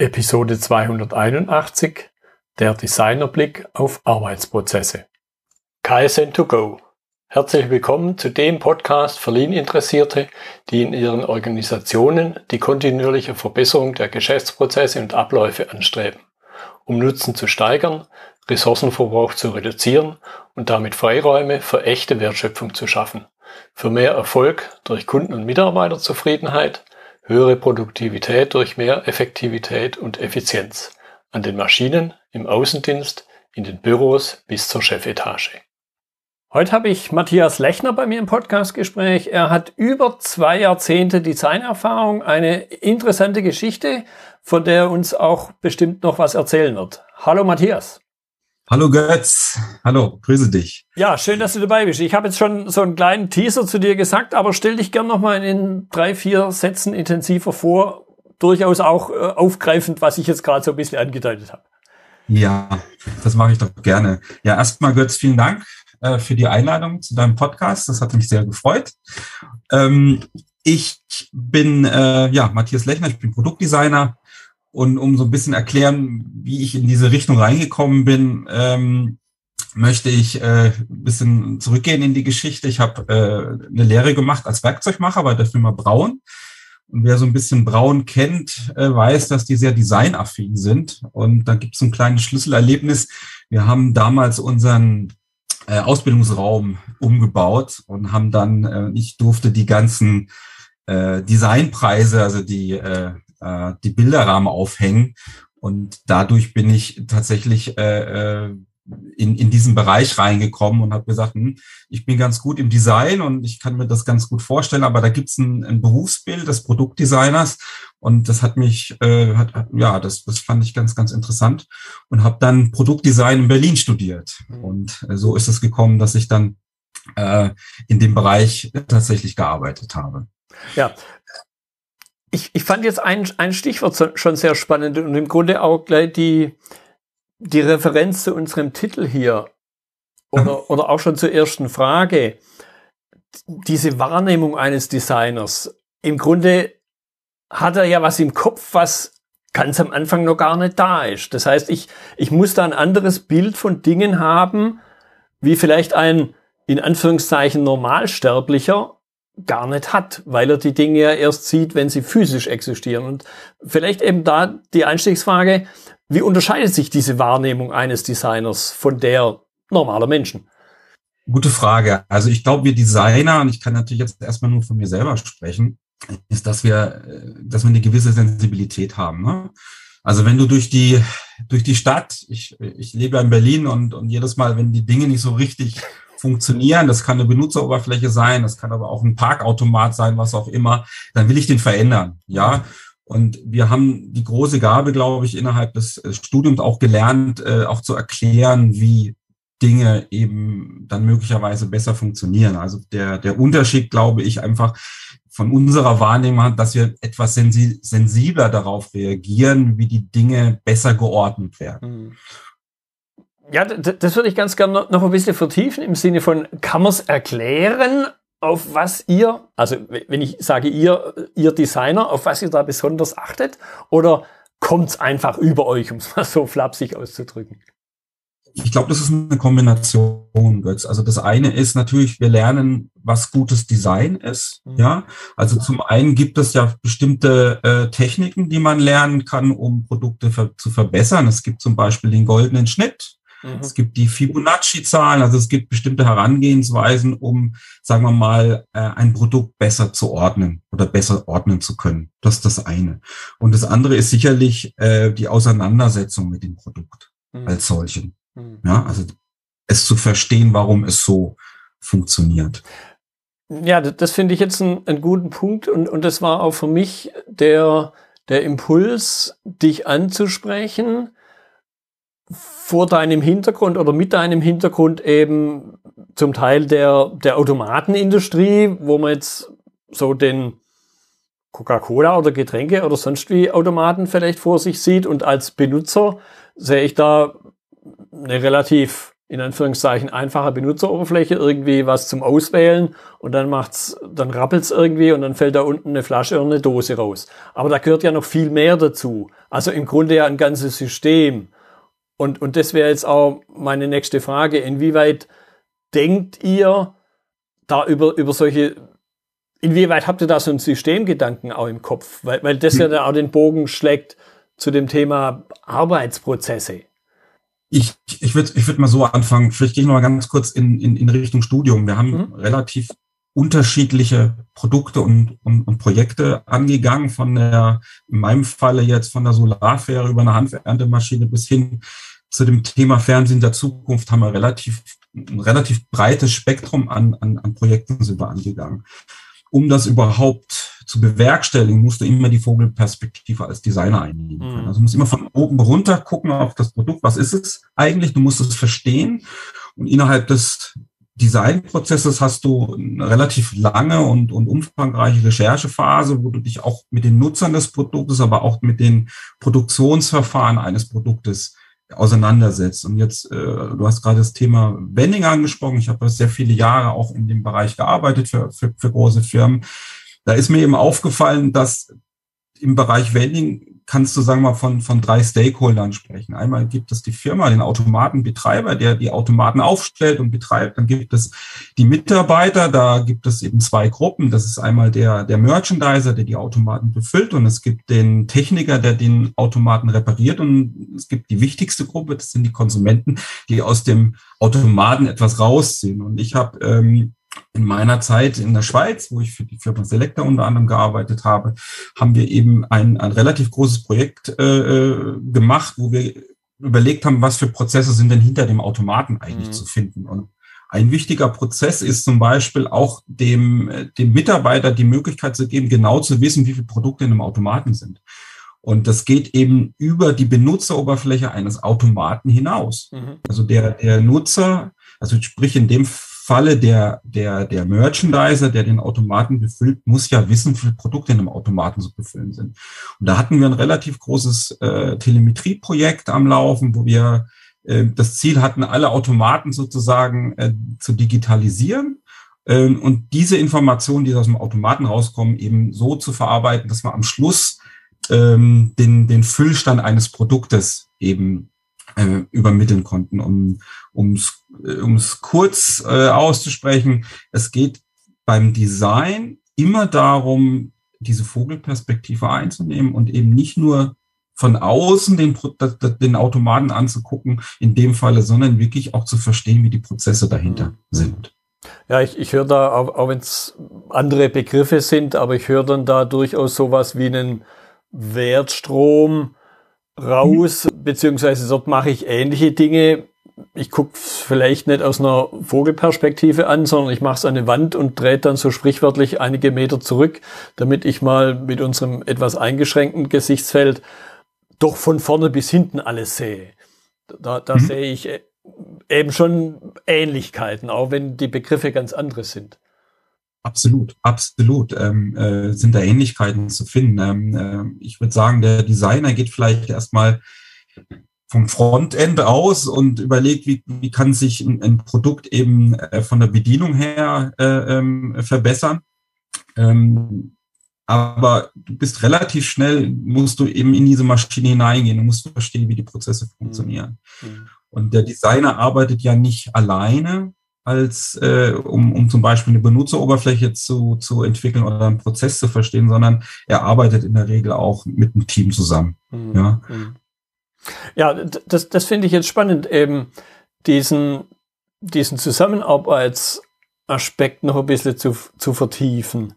Episode 281 Der Designerblick auf Arbeitsprozesse. KSN2Go. Herzlich willkommen zu dem Podcast für Lean-Interessierte, die in ihren Organisationen die kontinuierliche Verbesserung der Geschäftsprozesse und Abläufe anstreben, um Nutzen zu steigern, Ressourcenverbrauch zu reduzieren und damit Freiräume für echte Wertschöpfung zu schaffen, für mehr Erfolg durch Kunden- und Mitarbeiterzufriedenheit, höhere Produktivität durch mehr Effektivität und Effizienz an den Maschinen, im Außendienst, in den Büros bis zur Chefetage. Heute habe ich Matthias Lechner bei mir im Podcastgespräch. Er hat über zwei Jahrzehnte Designerfahrung, eine interessante Geschichte, von der er uns auch bestimmt noch was erzählen wird. Hallo Matthias. Hallo Götz, hallo, grüße dich. Ja, schön, dass du dabei bist. Ich habe jetzt schon so einen kleinen Teaser zu dir gesagt, aber stell dich gern noch mal in drei, vier Sätzen intensiver vor. Durchaus auch äh, aufgreifend, was ich jetzt gerade so ein bisschen angedeutet habe. Ja, das mache ich doch gerne. Ja, erstmal Götz, vielen Dank äh, für die Einladung zu deinem Podcast. Das hat mich sehr gefreut. Ähm, ich bin äh, ja Matthias Lechner, ich bin Produktdesigner und um so ein bisschen erklären, wie ich in diese Richtung reingekommen bin, ähm, möchte ich äh, ein bisschen zurückgehen in die Geschichte. Ich habe äh, eine Lehre gemacht als Werkzeugmacher bei der Firma Braun. Und wer so ein bisschen Braun kennt, äh, weiß, dass die sehr designaffin sind. Und da gibt es ein kleines Schlüsselerlebnis. Wir haben damals unseren äh, Ausbildungsraum umgebaut und haben dann, äh, ich durfte die ganzen äh, Designpreise, also die äh, äh, die Bilderrahmen aufhängen. Und dadurch bin ich tatsächlich äh, äh, in, in diesen Bereich reingekommen und habe gesagt, hm, ich bin ganz gut im Design und ich kann mir das ganz gut vorstellen, aber da gibt's ein, ein Berufsbild des Produktdesigners und das hat mich, äh, hat, ja, das, das fand ich ganz, ganz interessant und habe dann Produktdesign in Berlin studiert. Mhm. Und äh, so ist es gekommen, dass ich dann äh, in dem Bereich tatsächlich gearbeitet habe. Ja, ich, ich fand jetzt ein, ein Stichwort schon sehr spannend und im Grunde auch gleich die, die Referenz zu unserem Titel hier oder, mhm. oder auch schon zur ersten Frage. Diese Wahrnehmung eines Designers. Im Grunde hat er ja was im Kopf, was ganz am Anfang noch gar nicht da ist. Das heißt, ich, ich muss da ein anderes Bild von Dingen haben, wie vielleicht ein in Anführungszeichen Normalsterblicher gar nicht hat, weil er die Dinge ja erst sieht, wenn sie physisch existieren. Und vielleicht eben da die Einstiegsfrage, wie unterscheidet sich diese Wahrnehmung eines Designers von der normaler Menschen? Gute Frage. Also ich glaube, wir Designer, und ich kann natürlich jetzt erstmal nur von mir selber sprechen, ist, dass wir, dass wir eine gewisse Sensibilität haben. Ne? Also wenn du durch die, durch die Stadt, ich, ich lebe in Berlin und, und jedes Mal, wenn die Dinge nicht so richtig funktionieren. Das kann eine Benutzeroberfläche sein, das kann aber auch ein Parkautomat sein, was auch immer. Dann will ich den verändern, ja. Und wir haben die große Gabe, glaube ich, innerhalb des äh, Studiums auch gelernt, äh, auch zu erklären, wie Dinge eben dann möglicherweise besser funktionieren. Also der, der Unterschied, glaube ich, einfach von unserer Wahrnehmung, dass wir etwas sensibler darauf reagieren, wie die Dinge besser geordnet werden. Mhm. Ja, das würde ich ganz gerne noch ein bisschen vertiefen im Sinne von, kann man es erklären, auf was ihr, also wenn ich sage ihr, ihr Designer, auf was ihr da besonders achtet? Oder kommt es einfach über euch, um es mal so flapsig auszudrücken? Ich glaube, das ist eine Kombination, Götz. Also das eine ist natürlich, wir lernen, was gutes Design ist. Mhm. Ja, also zum einen gibt es ja bestimmte äh, Techniken, die man lernen kann, um Produkte ver zu verbessern. Es gibt zum Beispiel den goldenen Schnitt. Mhm. Es gibt die Fibonacci-Zahlen, also es gibt bestimmte Herangehensweisen, um, sagen wir mal, äh, ein Produkt besser zu ordnen oder besser ordnen zu können. Das ist das eine. Und das andere ist sicherlich äh, die Auseinandersetzung mit dem Produkt mhm. als solchen. Mhm. Ja, also es zu verstehen, warum es so funktioniert. Ja, das finde ich jetzt einen, einen guten Punkt und, und das war auch für mich der, der Impuls, dich anzusprechen, vor deinem Hintergrund oder mit deinem Hintergrund eben zum Teil der, der Automatenindustrie, wo man jetzt so den Coca-Cola oder Getränke oder sonst wie Automaten vielleicht vor sich sieht und als Benutzer sehe ich da eine relativ in Anführungszeichen einfache Benutzeroberfläche, irgendwie was zum Auswählen und dann macht's, dann rappelt's irgendwie und dann fällt da unten eine Flasche oder eine Dose raus. Aber da gehört ja noch viel mehr dazu. Also im Grunde ja ein ganzes System. Und, und das wäre jetzt auch meine nächste Frage. Inwieweit denkt ihr da über, über solche, inwieweit habt ihr da so einen Systemgedanken auch im Kopf? Weil, weil das ja hm. dann auch den Bogen schlägt zu dem Thema Arbeitsprozesse. Ich, ich würde ich würd mal so anfangen. Vielleicht gehe ich noch mal ganz kurz in, in, in Richtung Studium. Wir haben mhm. relativ unterschiedliche Produkte und, und, und Projekte angegangen, von der, in meinem Falle jetzt von der Solarfähre über eine Handernte bis hin zu dem Thema Fernsehen der Zukunft haben wir relativ, ein relativ breites Spektrum an, an, an Projekten sind wir angegangen. Um das überhaupt zu bewerkstelligen, musst du immer die Vogelperspektive als Designer einnehmen können. Mhm. Also du musst immer von oben runter gucken auf das Produkt. Was ist es eigentlich? Du musst es verstehen. Und innerhalb des Designprozesses hast du eine relativ lange und, und umfangreiche Recherchephase, wo du dich auch mit den Nutzern des Produktes, aber auch mit den Produktionsverfahren eines Produktes auseinandersetzt. Und jetzt, äh, du hast gerade das Thema Vending angesprochen. Ich habe sehr viele Jahre auch in dem Bereich gearbeitet für, für, für große Firmen. Da ist mir eben aufgefallen, dass im Bereich Vending kannst du, sagen wir mal, von, von drei Stakeholdern sprechen. Einmal gibt es die Firma, den Automatenbetreiber, der die Automaten aufstellt und betreibt. Dann gibt es die Mitarbeiter, da gibt es eben zwei Gruppen. Das ist einmal der, der Merchandiser, der die Automaten befüllt und es gibt den Techniker, der den Automaten repariert und es gibt die wichtigste Gruppe, das sind die Konsumenten, die aus dem Automaten etwas rausziehen. Und ich habe ähm, in meiner Zeit in der Schweiz, wo ich für die Firma Selecta unter anderem gearbeitet habe, haben wir eben ein, ein relativ großes Projekt äh, äh, gemacht, wo wir überlegt haben, was für Prozesse sind denn hinter dem Automaten eigentlich mhm. zu finden. Und ein wichtiger Prozess ist zum Beispiel auch dem, dem Mitarbeiter die Möglichkeit zu geben, genau zu wissen, wie viele Produkte in einem Automaten sind. Und das geht eben über die Benutzeroberfläche eines Automaten hinaus. Mhm. Also der, der Nutzer, also sprich in dem Falle der, der, der Merchandiser, der den Automaten befüllt, muss ja wissen, wie viele Produkte in einem Automaten zu befüllen sind. Und da hatten wir ein relativ großes äh, Telemetrieprojekt am Laufen, wo wir äh, das Ziel hatten, alle Automaten sozusagen äh, zu digitalisieren äh, und diese Informationen, die aus dem Automaten rauskommen, eben so zu verarbeiten, dass man am Schluss ähm, den, den Füllstand eines Produktes eben äh, übermitteln konnten. Um es um's kurz äh, auszusprechen, es geht beim Design immer darum, diese Vogelperspektive einzunehmen und eben nicht nur von außen den, den Automaten anzugucken, in dem Falle, sondern wirklich auch zu verstehen, wie die Prozesse dahinter mhm. sind. Ja, ich, ich höre da, auch, auch wenn es andere Begriffe sind, aber ich höre dann da durchaus sowas wie einen Wertstrom, raus, beziehungsweise dort mache ich ähnliche Dinge. Ich gucke vielleicht nicht aus einer Vogelperspektive an, sondern ich mache es an eine Wand und drehe dann so sprichwörtlich einige Meter zurück, damit ich mal mit unserem etwas eingeschränkten Gesichtsfeld doch von vorne bis hinten alles sehe. Da, da mhm. sehe ich äh, eben schon Ähnlichkeiten, auch wenn die Begriffe ganz andere sind. Absolut, absolut. Ähm, äh, sind da Ähnlichkeiten zu finden. Ähm, äh, ich würde sagen, der Designer geht vielleicht erstmal vom Frontend aus und überlegt, wie, wie kann sich ein, ein Produkt eben äh, von der Bedienung her äh, ähm, verbessern. Ähm, aber du bist relativ schnell, musst du eben in diese Maschine hineingehen und musst verstehen, wie die Prozesse funktionieren. Mhm. Und der Designer arbeitet ja nicht alleine, als äh, um, um zum Beispiel eine Benutzeroberfläche zu, zu entwickeln oder einen Prozess zu verstehen, sondern er arbeitet in der Regel auch mit einem Team zusammen. Mhm. Ja, mhm. Ja das, das finde ich jetzt spannend, eben diesen, diesen Zusammenarbeitsaspekt noch ein bisschen zu, zu vertiefen.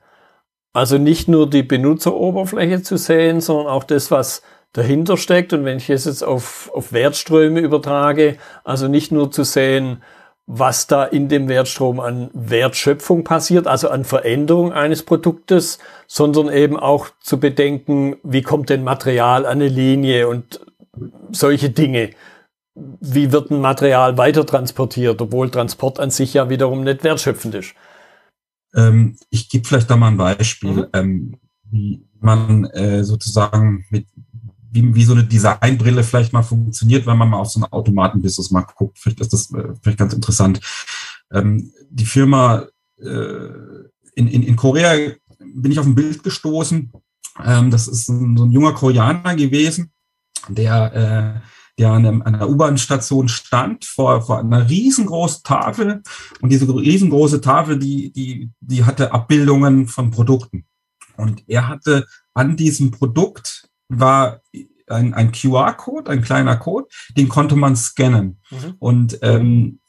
Also nicht nur die Benutzeroberfläche zu sehen, sondern auch das, was dahinter steckt. Und wenn ich es jetzt auf, auf Wertströme übertrage, also nicht nur zu sehen, was da in dem Wertstrom an Wertschöpfung passiert, also an Veränderung eines Produktes, sondern eben auch zu bedenken, wie kommt denn Material an eine Linie und solche Dinge. Wie wird ein Material weiter transportiert, obwohl Transport an sich ja wiederum nicht wertschöpfend ist. Ähm, ich gebe vielleicht da mal ein Beispiel, mhm. ähm, wie man äh, sozusagen mit wie, wie so eine Designbrille vielleicht mal funktioniert, wenn man mal auf so einen Automatenbusiness mal guckt. Vielleicht ist das äh, vielleicht ganz interessant. Ähm, die Firma äh, in, in, in Korea bin ich auf ein Bild gestoßen. Ähm, das ist ein, so ein junger Koreaner gewesen, der, äh, der an, einem, an einer U-Bahn-Station stand vor, vor einer riesengroßen Tafel. Und diese riesengroße Tafel, die, die, die hatte Abbildungen von Produkten. Und er hatte an diesem Produkt war ein, ein QR-Code, ein kleiner Code, den konnte man scannen. Mhm. Und ähm,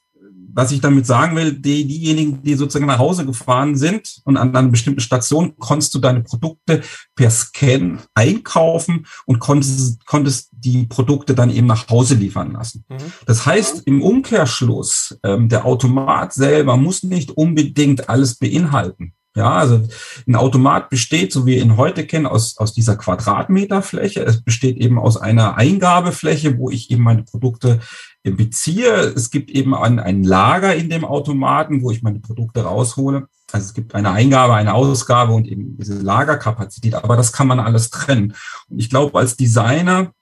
was ich damit sagen will, die, diejenigen, die sozusagen nach Hause gefahren sind und an einer bestimmten Station konntest du deine Produkte per Scan einkaufen und konntest, konntest die Produkte dann eben nach Hause liefern lassen. Mhm. Das heißt, im Umkehrschluss, ähm, der Automat selber muss nicht unbedingt alles beinhalten. Ja, also ein Automat besteht, so wie wir ihn heute kennen, aus, aus dieser Quadratmeterfläche. Es besteht eben aus einer Eingabefläche, wo ich eben meine Produkte beziehe. Es gibt eben ein, ein Lager in dem Automaten, wo ich meine Produkte raushole. Also es gibt eine Eingabe, eine Ausgabe und eben diese Lagerkapazität. Aber das kann man alles trennen. Und ich glaube, als Designer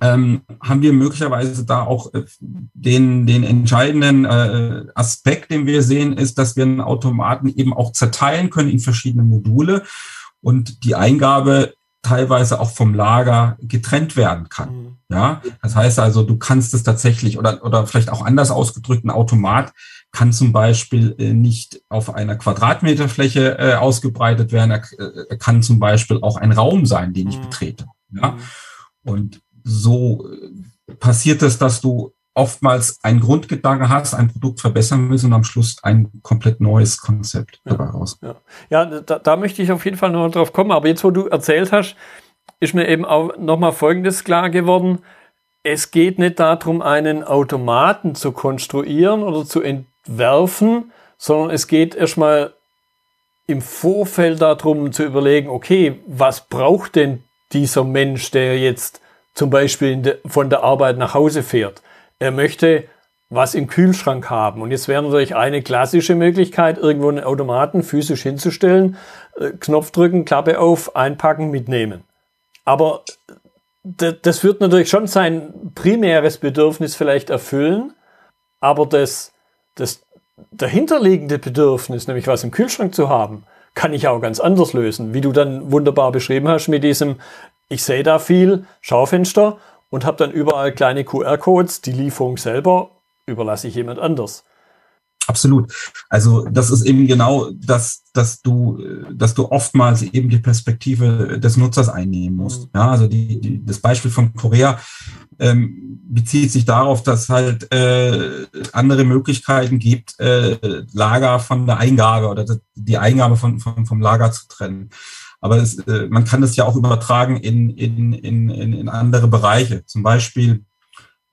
ähm, haben wir möglicherweise da auch äh, den, den entscheidenden äh, Aspekt, den wir sehen, ist, dass wir einen Automaten eben auch zerteilen können in verschiedene Module und die Eingabe teilweise auch vom Lager getrennt werden kann. Mhm. Ja, das heißt also, du kannst es tatsächlich oder, oder vielleicht auch anders ausgedrückt, ein Automat kann zum Beispiel äh, nicht auf einer Quadratmeterfläche äh, ausgebreitet werden. Er, äh, er, kann zum Beispiel auch ein Raum sein, den ich mhm. betrete. Ja, mhm. und so äh, passiert es, dass du oftmals einen Grundgedanke hast, ein Produkt verbessern willst und am Schluss ein komplett neues Konzept ja, dabei raus. Ja, ja da, da, möchte ich auf jeden Fall noch drauf kommen. Aber jetzt, wo du erzählt hast, ist mir eben auch nochmal Folgendes klar geworden. Es geht nicht darum, einen Automaten zu konstruieren oder zu entwerfen, sondern es geht erstmal im Vorfeld darum zu überlegen, okay, was braucht denn dieser Mensch, der jetzt zum Beispiel von der Arbeit nach Hause fährt. Er möchte was im Kühlschrank haben. Und jetzt wäre natürlich eine klassische Möglichkeit, irgendwo einen Automaten physisch hinzustellen, äh, Knopf drücken, Klappe auf, einpacken, mitnehmen. Aber das wird natürlich schon sein primäres Bedürfnis vielleicht erfüllen, aber das, das dahinterliegende Bedürfnis, nämlich was im Kühlschrank zu haben, kann ich auch ganz anders lösen, wie du dann wunderbar beschrieben hast mit diesem, ich sehe da viel Schaufenster und habe dann überall kleine QR-Codes. Die Lieferung selber überlasse ich jemand anders. Absolut. Also das ist eben genau das, dass du, dass du oftmals eben die Perspektive des Nutzers einnehmen musst. Mhm. Ja, also die, die, das Beispiel von Korea ähm, bezieht sich darauf, dass halt äh, andere Möglichkeiten gibt, äh, Lager von der Eingabe oder die Eingabe von, von vom Lager zu trennen. Aber es, äh, man kann das ja auch übertragen in, in, in, in andere Bereiche. Zum Beispiel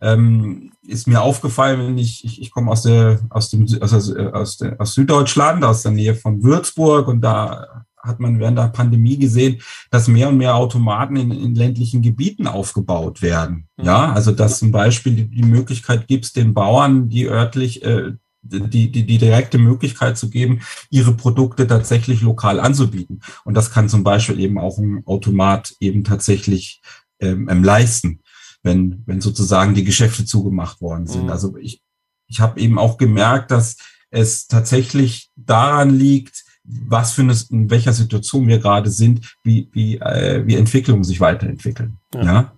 ähm, ist mir aufgefallen, wenn ich, ich, ich komme aus der, aus dem, aus, aus, der, aus Süddeutschland, aus der Nähe von Würzburg und da hat man während der Pandemie gesehen, dass mehr und mehr Automaten in, in ländlichen Gebieten aufgebaut werden. Ja, also dass zum Beispiel die, die Möglichkeit gibt, den Bauern, die örtlich äh, die, die, die direkte Möglichkeit zu geben, ihre Produkte tatsächlich lokal anzubieten. Und das kann zum Beispiel eben auch ein Automat eben tatsächlich ähm, leisten, wenn, wenn sozusagen die Geschäfte zugemacht worden sind. Mhm. Also ich, ich habe eben auch gemerkt, dass es tatsächlich daran liegt, was für eine, in welcher Situation wir gerade sind, wie, wie, äh, wie Entwicklungen sich weiterentwickeln. Ja. ja?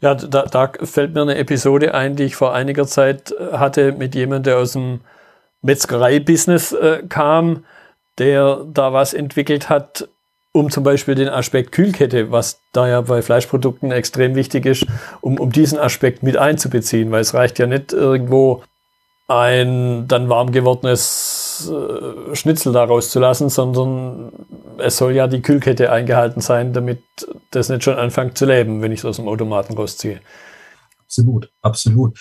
Ja, da, da fällt mir eine Episode ein, die ich vor einiger Zeit äh, hatte mit jemandem, der aus dem Metzgerei-Business äh, kam, der da was entwickelt hat, um zum Beispiel den Aspekt Kühlkette, was da ja bei Fleischprodukten extrem wichtig ist, um, um diesen Aspekt mit einzubeziehen, weil es reicht ja nicht irgendwo ein dann warm gewordenes äh, Schnitzel daraus zu lassen, sondern es soll ja die Kühlkette eingehalten sein, damit das nicht schon anfängt zu leben, wenn ich es aus dem Automaten rausziehe. Absolut, absolut.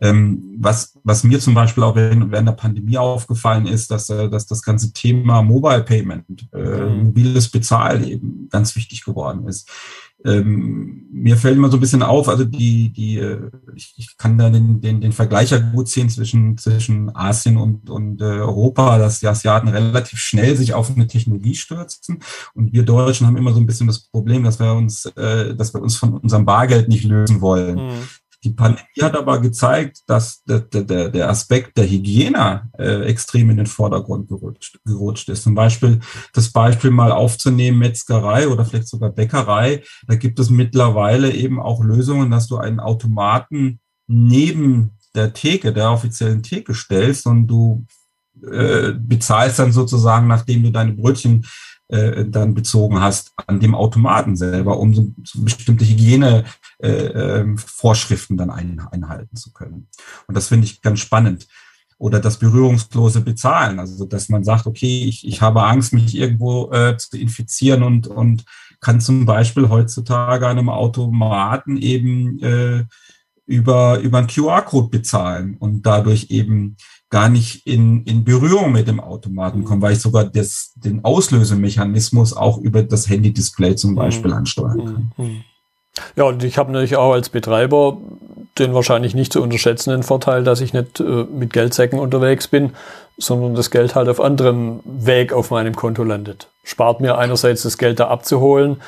Ähm, was, was mir zum Beispiel auch während, während der Pandemie aufgefallen ist, dass, äh, dass das ganze Thema Mobile Payment, äh, mhm. mobiles Bezahlen eben ganz wichtig geworden ist ähm, mir fällt immer so ein bisschen auf, also die, die, äh, ich, ich kann da den, den, den Vergleich ja gut sehen zwischen, zwischen Asien und, und äh, Europa, dass die Asiaten relativ schnell sich auf eine Technologie stürzen. Und wir Deutschen haben immer so ein bisschen das Problem, dass wir uns, äh, dass wir uns von unserem Bargeld nicht lösen wollen. Mhm. Die Pandemie hat aber gezeigt, dass der, der, der Aspekt der Hygiene äh, extrem in den Vordergrund gerutscht, gerutscht ist. Zum Beispiel das Beispiel mal aufzunehmen, Metzgerei oder vielleicht sogar Bäckerei. Da gibt es mittlerweile eben auch Lösungen, dass du einen Automaten neben der Theke, der offiziellen Theke stellst und du äh, bezahlst dann sozusagen, nachdem du deine Brötchen äh, dann bezogen hast an dem Automaten selber, um so, so bestimmte Hygienevorschriften äh, ähm, dann ein, einhalten zu können. Und das finde ich ganz spannend. Oder das berührungslose Bezahlen, also dass man sagt, okay, ich, ich habe Angst, mich irgendwo äh, zu infizieren und, und kann zum Beispiel heutzutage an einem Automaten eben äh, über, über einen QR-Code bezahlen und dadurch eben gar nicht in, in Berührung mit dem Automaten kommen, weil ich sogar das, den Auslösemechanismus auch über das Handy-Display zum Beispiel ansteuern kann. Mhm. Mhm. Ja, und ich habe natürlich auch als Betreiber den wahrscheinlich nicht zu unterschätzenden Vorteil, dass ich nicht äh, mit Geldsäcken unterwegs bin, sondern das Geld halt auf anderem Weg auf meinem Konto landet. Spart mir einerseits das Geld da abzuholen,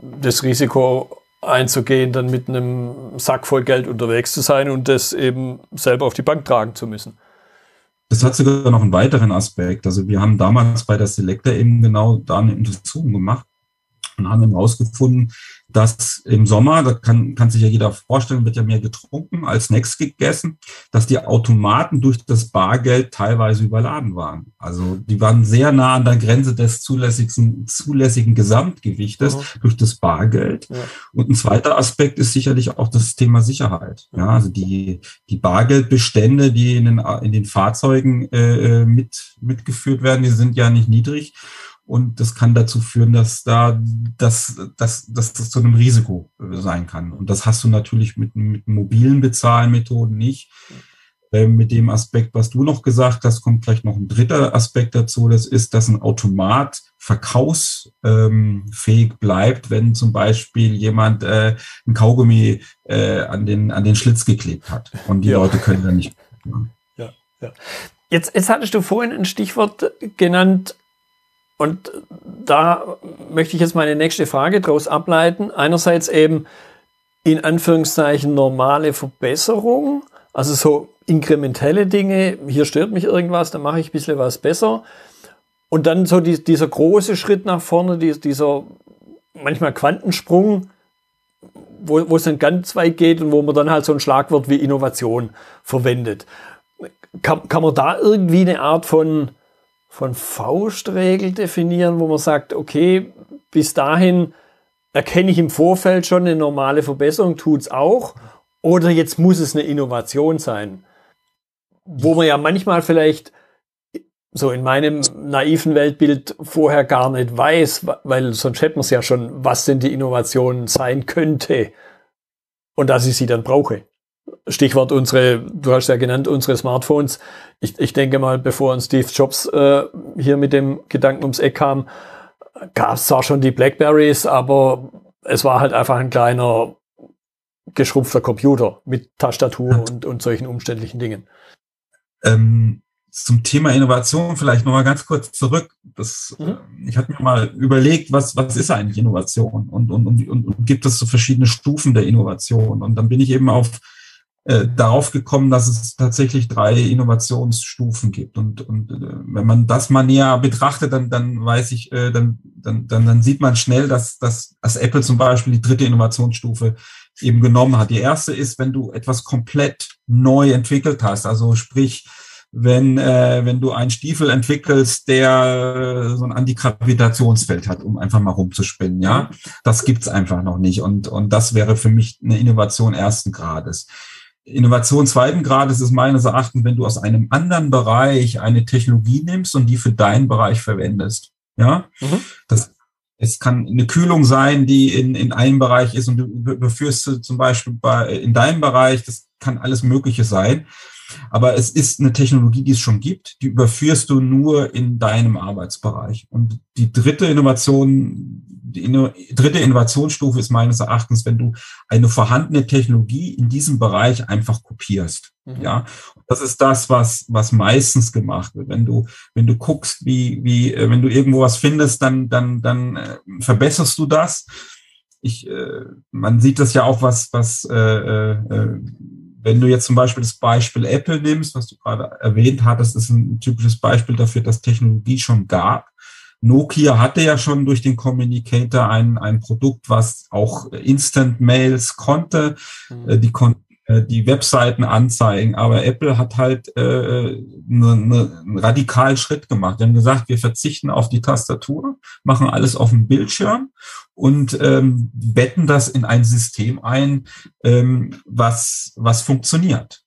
das Risiko einzugehen, dann mit einem Sack voll Geld unterwegs zu sein und das eben selber auf die Bank tragen zu müssen. Das hat sogar noch einen weiteren Aspekt. Also wir haben damals bei der Selector eben genau da eine Untersuchung gemacht haben herausgefunden, dass im Sommer, da kann, kann sich ja jeder vorstellen, wird ja mehr getrunken als Snacks gegessen, dass die Automaten durch das Bargeld teilweise überladen waren. Also die waren sehr nah an der Grenze des zulässigen, zulässigen Gesamtgewichtes mhm. durch das Bargeld. Ja. Und ein zweiter Aspekt ist sicherlich auch das Thema Sicherheit. Ja, also die, die Bargeldbestände, die in den, in den Fahrzeugen äh, mit, mitgeführt werden, die sind ja nicht niedrig. Und das kann dazu führen, dass da, dass, dass, dass das zu einem Risiko sein kann. Und das hast du natürlich mit, mit mobilen Bezahlmethoden nicht. Ähm, mit dem Aspekt, was du noch gesagt hast, kommt vielleicht noch ein dritter Aspekt dazu. Das ist, dass ein Automat verkaufsfähig ähm, bleibt, wenn zum Beispiel jemand äh, ein Kaugummi äh, an, den, an den Schlitz geklebt hat. Und die ja. Leute können dann nicht. Ja, ja. Jetzt, jetzt hattest du vorhin ein Stichwort genannt, und da möchte ich jetzt meine nächste Frage daraus ableiten. Einerseits eben in Anführungszeichen normale Verbesserung, also so inkrementelle Dinge, hier stört mich irgendwas, dann mache ich ein bisschen was besser. Und dann so die, dieser große Schritt nach vorne, dieser manchmal Quantensprung, wo, wo es dann ganz weit geht und wo man dann halt so ein Schlagwort wie Innovation verwendet. Kann, kann man da irgendwie eine Art von von Faustregel definieren, wo man sagt, okay, bis dahin erkenne ich im Vorfeld schon eine normale Verbesserung, tut's auch, oder jetzt muss es eine Innovation sein, wo man ja manchmal vielleicht so in meinem naiven Weltbild vorher gar nicht weiß, weil sonst hätte man es ja schon, was denn die Innovation sein könnte und dass ich sie dann brauche. Stichwort unsere, du hast ja genannt, unsere Smartphones. Ich, ich denke mal, bevor ein Steve Jobs äh, hier mit dem Gedanken ums Eck kam, gab es zwar schon die Blackberries, aber es war halt einfach ein kleiner geschrumpfter Computer mit Tastatur und, und solchen umständlichen Dingen. Ähm, zum Thema Innovation vielleicht nochmal ganz kurz zurück. Das, mhm. Äh, ich hatte mir mal überlegt, was, was ist eigentlich Innovation und, und, und, und gibt es so verschiedene Stufen der Innovation. Und dann bin ich eben auf äh, darauf gekommen, dass es tatsächlich drei Innovationsstufen gibt. Und, und äh, wenn man das mal näher betrachtet, dann, dann weiß ich, äh, dann, dann, dann, dann sieht man schnell, dass, dass, dass Apple zum Beispiel die dritte Innovationsstufe eben genommen hat. Die erste ist, wenn du etwas komplett neu entwickelt hast, also sprich, wenn, äh, wenn du einen Stiefel entwickelst, der äh, so ein Antigravitationsfeld hat, um einfach mal rumzuspinnen, ja. Das gibt's einfach noch nicht. Und, und das wäre für mich eine Innovation ersten Grades. Innovation zweiten Grades ist meines Erachtens, wenn du aus einem anderen Bereich eine Technologie nimmst und die für deinen Bereich verwendest. Ja, mhm. das, es kann eine Kühlung sein, die in, in einem Bereich ist und du überführst zum Beispiel bei, in deinem Bereich, das kann alles Mögliche sein. Aber es ist eine Technologie, die es schon gibt, die überführst du nur in deinem Arbeitsbereich. Und die dritte Innovation, die dritte Innovationsstufe ist meines Erachtens, wenn du eine vorhandene Technologie in diesem Bereich einfach kopierst. Mhm. Ja, das ist das, was, was meistens gemacht wird. Wenn du, wenn du guckst, wie, wie, äh, wenn du irgendwo was findest, dann, dann, dann äh, verbesserst du das ich, äh, man sieht das ja auch, was, was, äh, äh, wenn du jetzt zum Beispiel das Beispiel Apple nimmst, was du gerade erwähnt hattest, ist ein typisches Beispiel dafür, dass Technologie schon gab. Nokia hatte ja schon durch den Communicator ein, ein Produkt, was auch Instant Mails konnte. Mhm. Die konnten äh, die Webseiten anzeigen. Aber Apple hat halt äh, ne, ne, einen radikalen Schritt gemacht. Die haben gesagt, wir verzichten auf die Tastatur, machen alles auf dem Bildschirm und ähm, betten das in ein System ein, ähm, was, was funktioniert.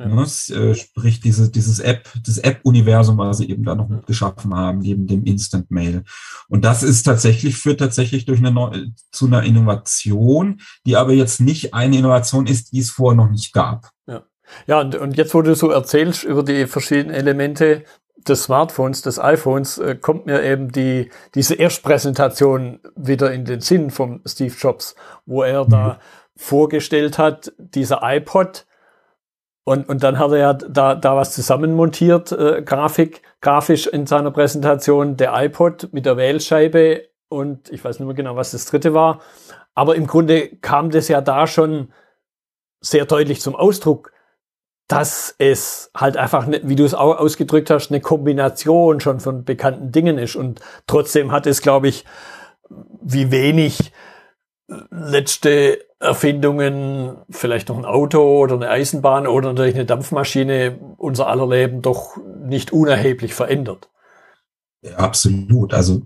Ja. Ne? Äh, sprich, diese, dieses App, das App-Universum, was sie eben da noch mit geschaffen haben, neben dem Instant Mail. Und das ist tatsächlich, führt tatsächlich durch eine neue, zu einer Innovation, die aber jetzt nicht eine Innovation ist, die es vorher noch nicht gab. Ja. Ja, und, und jetzt, wo du so erzählst über die verschiedenen Elemente des Smartphones, des iPhones, äh, kommt mir eben die, diese Erstpräsentation wieder in den Sinn von Steve Jobs, wo er mhm. da vorgestellt hat, dieser iPod, und, und dann hat er ja da, da was zusammenmontiert, äh, Grafik, grafisch in seiner Präsentation, der iPod mit der Wählscheibe und ich weiß nicht mehr genau, was das dritte war. Aber im Grunde kam das ja da schon sehr deutlich zum Ausdruck, dass es halt einfach, ne, wie du es auch ausgedrückt hast, eine Kombination schon von bekannten Dingen ist. Und trotzdem hat es, glaube ich, wie wenig letzte Erfindungen, vielleicht noch ein Auto oder eine Eisenbahn oder natürlich eine Dampfmaschine unser aller Leben doch nicht unerheblich verändert. Ja, absolut. Also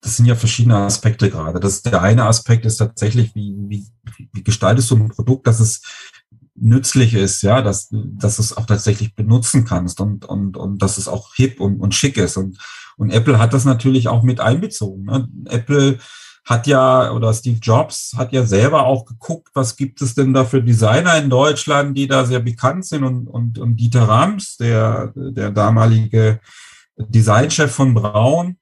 das sind ja verschiedene Aspekte gerade. Das der eine Aspekt ist tatsächlich, wie, wie, wie gestaltest du ein Produkt, dass es nützlich ist, ja, dass, dass es auch tatsächlich benutzen kannst und, und, und dass es auch hip und, und schick ist. Und, und Apple hat das natürlich auch mit einbezogen. Ne? Apple hat ja, oder Steve Jobs hat ja selber auch geguckt, was gibt es denn da für Designer in Deutschland, die da sehr bekannt sind und, und, und Dieter Rams, der, der damalige Designchef von Braun,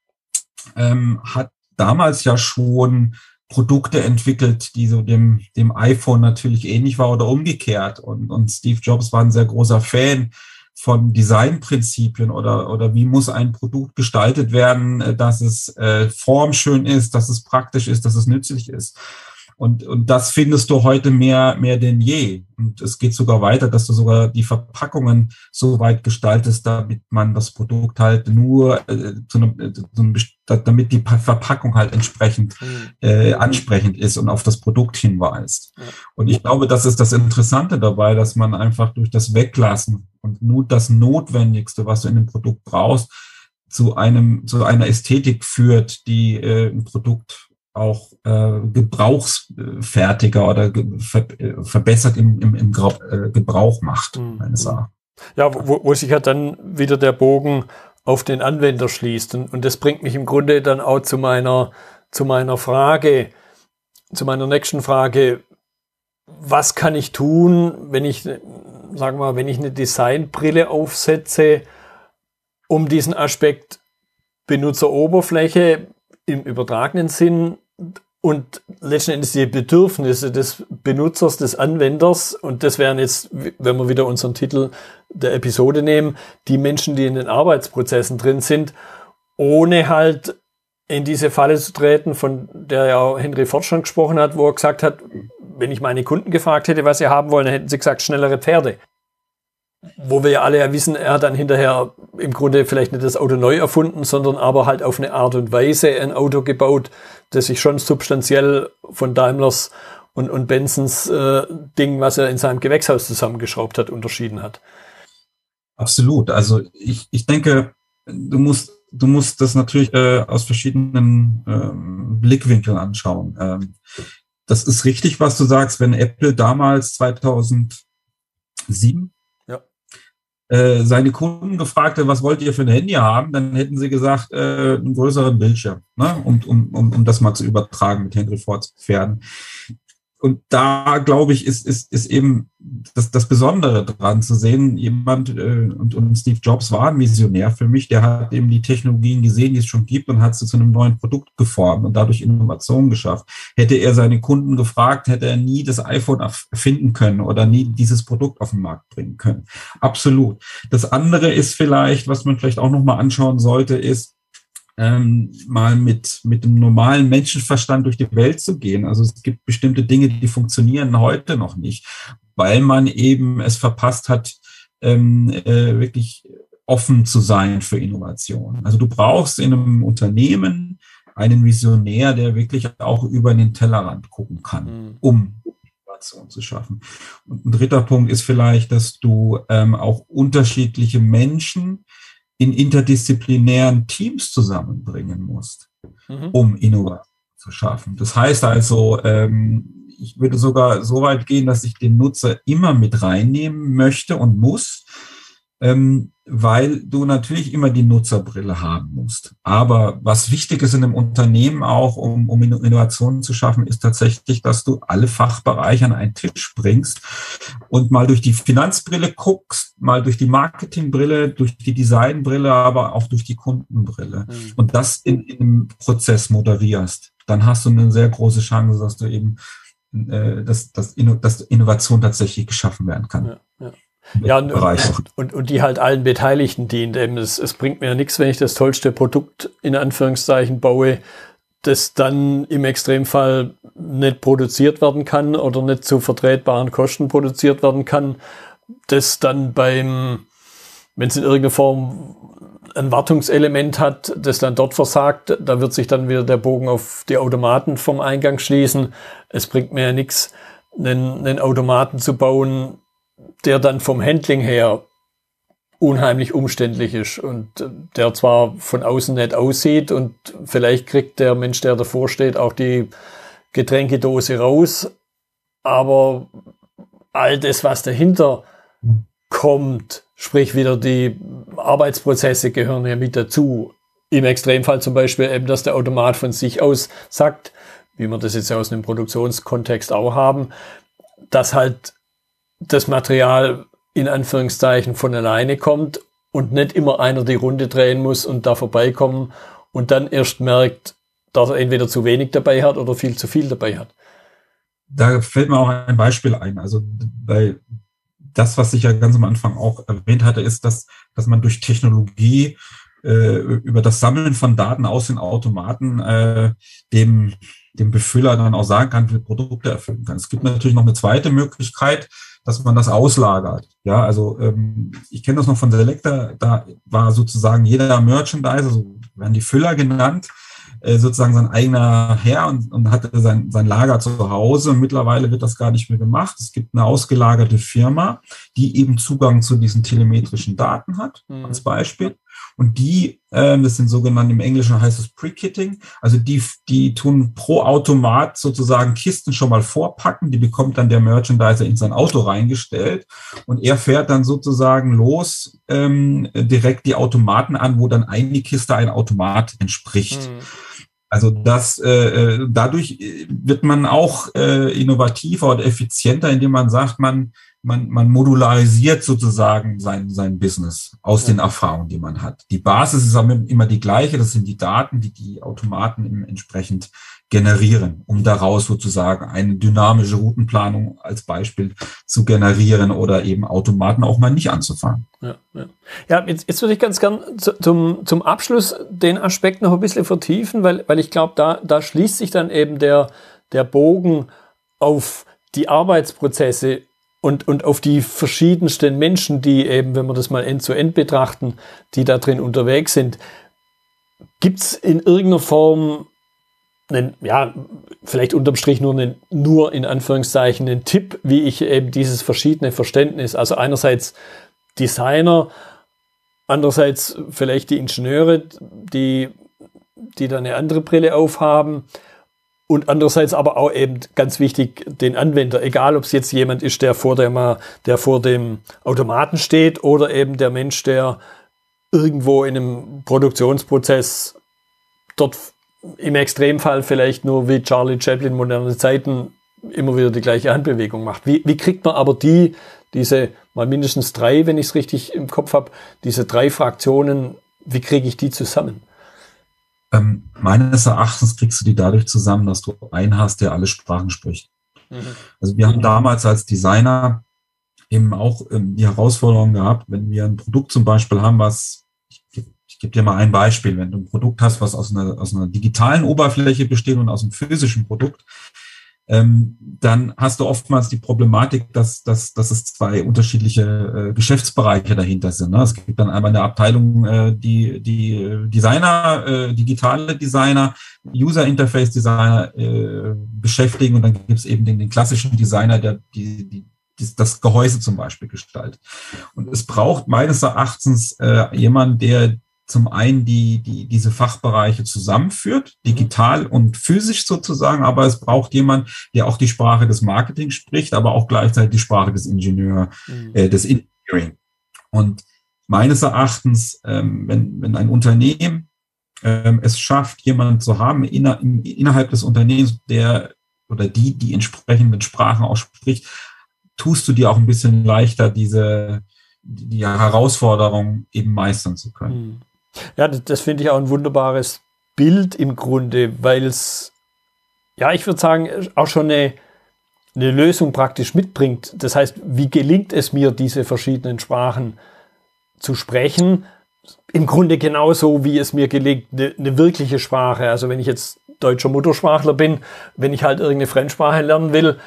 ähm, hat damals ja schon Produkte entwickelt, die so dem, dem iPhone natürlich ähnlich war oder umgekehrt. Und, und Steve Jobs war ein sehr großer Fan von Designprinzipien oder, oder wie muss ein Produkt gestaltet werden, äh, dass es äh, formschön ist, dass es praktisch ist, dass es nützlich ist. Und, und das findest du heute mehr, mehr denn je. Und es geht sogar weiter, dass du sogar die Verpackungen so weit gestaltest, damit man das Produkt halt nur, äh, zu einem, äh, zu einem, damit die Verpackung halt entsprechend mhm. äh, ansprechend ist und auf das Produkt hinweist. Und ich glaube, das ist das Interessante dabei, dass man einfach durch das Weglassen und nur das Notwendigste, was du in dem Produkt brauchst, zu einem, zu einer Ästhetik führt, die äh, ein Produkt auch äh, gebrauchsfertiger oder ge ver verbessert im, im, im äh, Gebrauch macht, mhm. meines Erachtens. Ja, wo, wo sich ja dann wieder der Bogen auf den Anwender schließt. Und, und das bringt mich im Grunde dann auch zu meiner, zu meiner Frage, zu meiner nächsten Frage. Was kann ich tun, wenn ich, sagen wir mal, wenn ich eine Designbrille aufsetze, um diesen Aspekt Benutzeroberfläche im übertragenen Sinn und letzten Endes die Bedürfnisse des Benutzers, des Anwenders, und das wären jetzt, wenn wir wieder unseren Titel der Episode nehmen, die Menschen, die in den Arbeitsprozessen drin sind, ohne halt in diese Falle zu treten, von der ja Henry Ford schon gesprochen hat, wo er gesagt hat, wenn ich meine Kunden gefragt hätte, was sie haben wollen, dann hätten sie gesagt, schnellere Pferde. Wo wir ja alle ja wissen, er hat dann hinterher im Grunde vielleicht nicht das Auto neu erfunden, sondern aber halt auf eine Art und Weise ein Auto gebaut, das sich schon substanziell von Daimlers und, und Bensons äh, Ding, was er in seinem Gewächshaus zusammengeschraubt hat, unterschieden hat. Absolut. Also ich, ich denke, du musst, du musst das natürlich äh, aus verschiedenen ähm, Blickwinkeln anschauen. Ähm, das ist richtig, was du sagst, wenn Apple damals 2007 äh, seine Kunden gefragt hat, was wollt ihr für ein Handy haben, dann hätten sie gesagt, äh, einen größeren Bildschirm, ne? um, um, um, um das mal zu übertragen mit Henry Fords Pferden und da glaube ich, ist, ist, ist eben das, das Besondere dran zu sehen. Jemand, äh, und, und Steve Jobs war ein Visionär für mich, der hat eben die Technologien gesehen, die es schon gibt und hat sie zu einem neuen Produkt geformt und dadurch Innovationen geschafft. Hätte er seine Kunden gefragt, hätte er nie das iPhone erfinden können oder nie dieses Produkt auf den Markt bringen können. Absolut. Das andere ist vielleicht, was man vielleicht auch nochmal anschauen sollte, ist, ähm, mal mit, mit dem normalen Menschenverstand durch die Welt zu gehen. Also es gibt bestimmte Dinge, die funktionieren heute noch nicht, weil man eben es verpasst hat, ähm, äh, wirklich offen zu sein für Innovation. Also du brauchst in einem Unternehmen einen Visionär, der wirklich auch über den Tellerrand gucken kann, mhm. um Innovation zu schaffen. Und ein dritter Punkt ist vielleicht, dass du ähm, auch unterschiedliche Menschen in interdisziplinären Teams zusammenbringen musst, mhm. um Innovation zu schaffen. Das heißt also, ähm, ich würde sogar so weit gehen, dass ich den Nutzer immer mit reinnehmen möchte und muss, ähm, weil du natürlich immer die Nutzerbrille haben musst. Aber was wichtig ist in einem Unternehmen auch, um, um Innovationen zu schaffen, ist tatsächlich, dass du alle Fachbereiche an einen Tisch bringst und mal durch die Finanzbrille guckst, mal durch die Marketingbrille, durch die Designbrille, aber auch durch die Kundenbrille mhm. und das in, in einem Prozess moderierst. Dann hast du eine sehr große Chance, dass du eben äh, dass, dass, dass Innovation tatsächlich geschaffen werden kann. Ja, ja. Ja, und, und, und, die halt allen Beteiligten dient. Eben es, es bringt mir ja nichts, wenn ich das tollste Produkt in Anführungszeichen baue, das dann im Extremfall nicht produziert werden kann oder nicht zu vertretbaren Kosten produziert werden kann, das dann beim, wenn es in irgendeiner Form ein Wartungselement hat, das dann dort versagt, da wird sich dann wieder der Bogen auf die Automaten vom Eingang schließen. Es bringt mir ja nichts, einen, einen Automaten zu bauen, der dann vom Handling her unheimlich umständlich ist und der zwar von außen nett aussieht und vielleicht kriegt der Mensch, der davor steht, auch die Getränkedose raus, aber all das, was dahinter kommt, sprich wieder die Arbeitsprozesse gehören ja mit dazu. Im Extremfall zum Beispiel eben, dass der Automat von sich aus sagt, wie wir das jetzt aus einem Produktionskontext auch haben, dass halt das Material in Anführungszeichen von alleine kommt und nicht immer einer die Runde drehen muss und da vorbeikommen und dann erst merkt, dass er entweder zu wenig dabei hat oder viel zu viel dabei hat. Da fällt mir auch ein Beispiel ein. Also bei das, was ich ja ganz am Anfang auch erwähnt hatte, ist, dass, dass man durch Technologie äh, über das Sammeln von Daten aus den Automaten äh, dem, dem Befüller dann auch sagen kann, wie Produkte erfüllen kann. Es gibt natürlich noch eine zweite Möglichkeit, dass man das auslagert. Ja, also ähm, ich kenne das noch von Selector, da war sozusagen jeder Merchandiser, so werden die Füller genannt, äh, sozusagen sein eigener Herr und, und hatte sein, sein Lager zu Hause. Und mittlerweile wird das gar nicht mehr gemacht. Es gibt eine ausgelagerte Firma, die eben Zugang zu diesen telemetrischen Daten hat, mhm. als Beispiel. Und die, äh, das sind sogenannte, im Englischen heißt es Pre-Kitting, also die, die tun pro Automat sozusagen Kisten schon mal vorpacken, die bekommt dann der Merchandiser in sein Auto reingestellt und er fährt dann sozusagen los ähm, direkt die Automaten an, wo dann eine Kiste ein Automat entspricht. Mhm. Also das äh, äh dadurch wird man auch äh, innovativer und effizienter, indem man sagt, man man, man modularisiert sozusagen sein, sein Business aus ja. den Erfahrungen, die man hat. Die Basis ist aber immer die gleiche. Das sind die Daten, die die Automaten entsprechend generieren, um daraus sozusagen eine dynamische Routenplanung als Beispiel zu generieren oder eben Automaten auch mal nicht anzufangen. Ja, ja. ja jetzt, jetzt würde ich ganz gern zu, zum, zum Abschluss den Aspekt noch ein bisschen vertiefen, weil, weil ich glaube, da, da schließt sich dann eben der, der Bogen auf die Arbeitsprozesse und, und auf die verschiedensten Menschen, die eben, wenn wir das mal end zu end betrachten, die da drin unterwegs sind, gibt's in irgendeiner Form einen, ja, vielleicht unterm Strich nur einen, nur in Anführungszeichen einen Tipp, wie ich eben dieses verschiedene Verständnis, also einerseits Designer, andererseits vielleicht die Ingenieure, die, die da eine andere Brille aufhaben, und andererseits aber auch eben ganz wichtig den Anwender, egal ob es jetzt jemand ist, der vor dem, der vor dem Automaten steht oder eben der Mensch, der irgendwo in einem Produktionsprozess dort im Extremfall vielleicht nur wie Charlie Chaplin moderne Zeiten immer wieder die gleiche Handbewegung macht. Wie, wie kriegt man aber die, diese mal mindestens drei, wenn ich es richtig im Kopf habe, diese drei Fraktionen, wie kriege ich die zusammen? Ähm, meines Erachtens kriegst du die dadurch zusammen, dass du einen hast, der alle Sprachen spricht. Mhm. Also wir haben damals als Designer eben auch ähm, die Herausforderung gehabt, wenn wir ein Produkt zum Beispiel haben, was, ich, ich gebe dir mal ein Beispiel. Wenn du ein Produkt hast, was aus einer, aus einer digitalen Oberfläche besteht und aus einem physischen Produkt, ähm, dann hast du oftmals die Problematik, dass, dass, dass es zwei unterschiedliche äh, Geschäftsbereiche dahinter sind. Ne? Es gibt dann einmal eine Abteilung, äh, die, die Designer, äh, digitale Designer, User Interface Designer äh, beschäftigen und dann gibt es eben den, den klassischen Designer, der die, die das Gehäuse zum Beispiel gestaltet. Und es braucht meines Erachtens äh, jemand, der zum einen die, die, diese Fachbereiche zusammenführt, digital und physisch sozusagen, aber es braucht jemand, der auch die Sprache des Marketing spricht, aber auch gleichzeitig die Sprache des Ingenieur, mhm. äh, des Engineering. Und meines Erachtens, ähm, wenn, wenn ein Unternehmen ähm, es schafft, jemanden zu haben inner, innerhalb des Unternehmens, der oder die die entsprechenden Sprachen auch spricht, tust du dir auch ein bisschen leichter, diese die Herausforderung eben meistern zu können. Ja, das, finde ich auch ein wunderbares Bild im Grunde, weil es, ja, ich würde sagen, auch schon eine, eine Lösung praktisch mitbringt. Das heißt, wie gelingt es mir, diese verschiedenen Sprachen zu sprechen? Im Grunde genauso, wie es mir gelingt, eine, eine wirkliche Sprache. Also wenn ich jetzt deutscher Muttersprachler bin, wenn ich halt irgendeine Fremdsprache lernen will,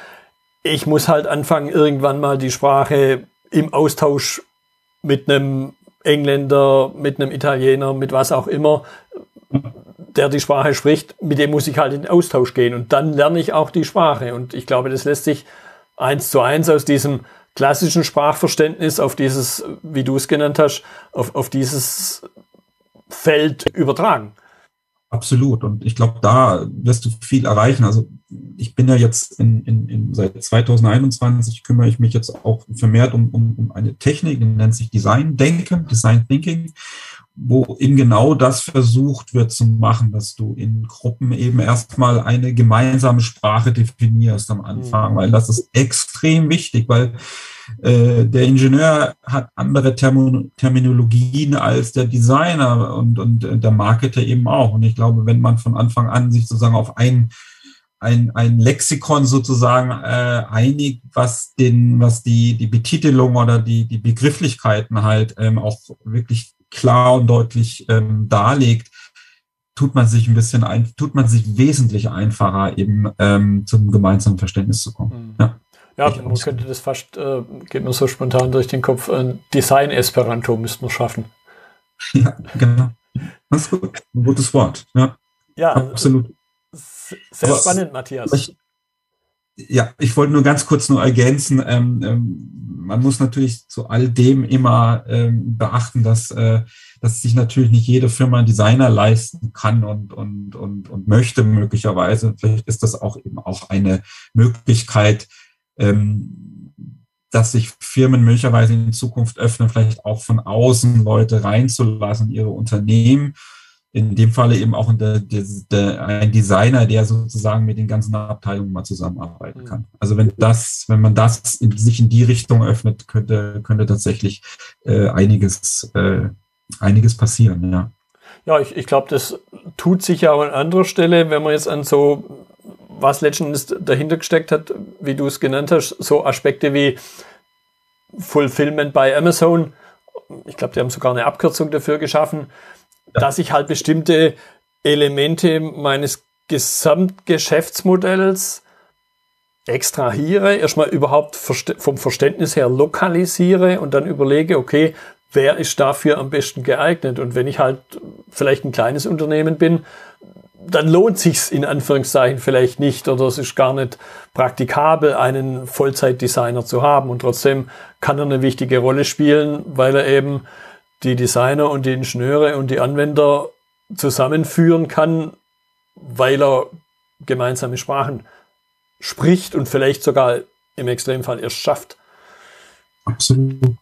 ich muss halt anfangen, irgendwann mal die Sprache im Austausch mit einem Engländer, mit einem Italiener, mit was auch immer, der die Sprache spricht, mit dem muss ich halt in Austausch gehen. Und dann lerne ich auch die Sprache. Und ich glaube, das lässt sich eins zu eins aus diesem klassischen Sprachverständnis auf dieses, wie du es genannt hast, auf, auf dieses Feld übertragen. Absolut. Und ich glaube, da wirst du viel erreichen. Also ich bin ja jetzt in, in, in seit 2021 kümmere ich mich jetzt auch vermehrt um, um, um eine Technik, die nennt sich Design Denken, Design Thinking, wo eben genau das versucht wird zu machen, dass du in Gruppen eben erstmal eine gemeinsame Sprache definierst am Anfang, mhm. weil das ist extrem wichtig, weil äh, der Ingenieur hat andere Term Terminologien als der Designer und, und äh, der Marketer eben auch. Und ich glaube, wenn man von Anfang an sich sozusagen auf ein ein, ein Lexikon sozusagen äh, einigt, was den, was die, die Betitelung oder die, die Begrifflichkeiten halt ähm, auch wirklich klar und deutlich ähm, darlegt, tut man sich ein bisschen ein, tut man sich wesentlich einfacher, eben ähm, zum gemeinsamen Verständnis zu kommen. Mhm. Ja. Ja, man könnte das fast, äh, geht mir so spontan durch den Kopf, ein Design-Esperanto müsste man schaffen. Ja, genau. Das ist gut. Ein gutes Wort. Ja, ja absolut. Sehr Aber, spannend, Matthias. Ich, ja, ich wollte nur ganz kurz nur ergänzen, ähm, ähm, man muss natürlich zu all dem immer ähm, beachten, dass, äh, dass sich natürlich nicht jede Firma einen Designer leisten kann und, und, und, und möchte möglicherweise. Vielleicht ist das auch eben auch eine Möglichkeit, ähm, dass sich Firmen möglicherweise in Zukunft öffnen, vielleicht auch von außen Leute reinzulassen, ihre Unternehmen. In dem Falle eben auch der, der, der, ein Designer, der sozusagen mit den ganzen Abteilungen mal zusammenarbeiten kann. Also wenn das, wenn man das in, sich in die Richtung öffnet, könnte, könnte tatsächlich äh, einiges, äh, einiges passieren, ja. Ja, ich, ich glaube, das tut sich ja auch an anderer Stelle, wenn man jetzt an so was letztendlich dahinter gesteckt hat, wie du es genannt hast, so Aspekte wie Fulfillment bei Amazon. Ich glaube, die haben sogar eine Abkürzung dafür geschaffen. Dass ich halt bestimmte Elemente meines Gesamtgeschäftsmodells extrahiere, erstmal überhaupt vom Verständnis her lokalisiere und dann überlege, okay, wer ist dafür am besten geeignet? Und wenn ich halt vielleicht ein kleines Unternehmen bin, dann lohnt sich's in Anführungszeichen vielleicht nicht oder es ist gar nicht praktikabel, einen Vollzeitdesigner zu haben. Und trotzdem kann er eine wichtige Rolle spielen, weil er eben die Designer und die Ingenieure und die Anwender zusammenführen kann, weil er gemeinsame Sprachen spricht und vielleicht sogar im Extremfall erst schafft. Absolut.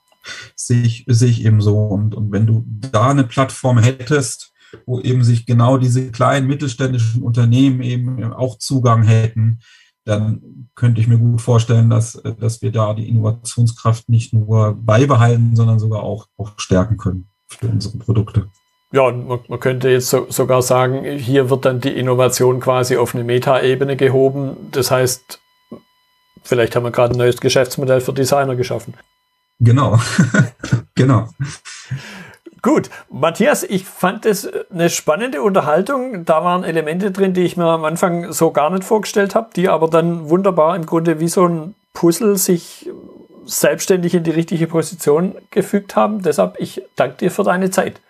Sehe ich, sehe ich eben so. Und, und wenn du da eine Plattform hättest, wo eben sich genau diese kleinen mittelständischen Unternehmen eben auch Zugang hätten, dann könnte ich mir gut vorstellen, dass, dass wir da die Innovationskraft nicht nur beibehalten, sondern sogar auch, auch stärken können für unsere Produkte. Ja, und man, man könnte jetzt so, sogar sagen, hier wird dann die Innovation quasi auf eine Metaebene gehoben. Das heißt, vielleicht haben wir gerade ein neues Geschäftsmodell für Designer geschaffen. Genau, genau. Gut, Matthias, ich fand es eine spannende Unterhaltung. Da waren Elemente drin, die ich mir am Anfang so gar nicht vorgestellt habe, die aber dann wunderbar im Grunde wie so ein Puzzle sich selbstständig in die richtige Position gefügt haben. Deshalb, ich danke dir für deine Zeit.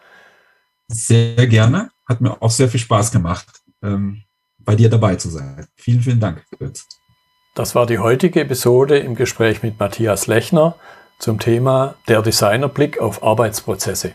Sehr gerne. Hat mir auch sehr viel Spaß gemacht, ähm, bei dir dabei zu sein. Vielen, vielen Dank. Das war die heutige Episode im Gespräch mit Matthias Lechner zum Thema der Designerblick auf Arbeitsprozesse.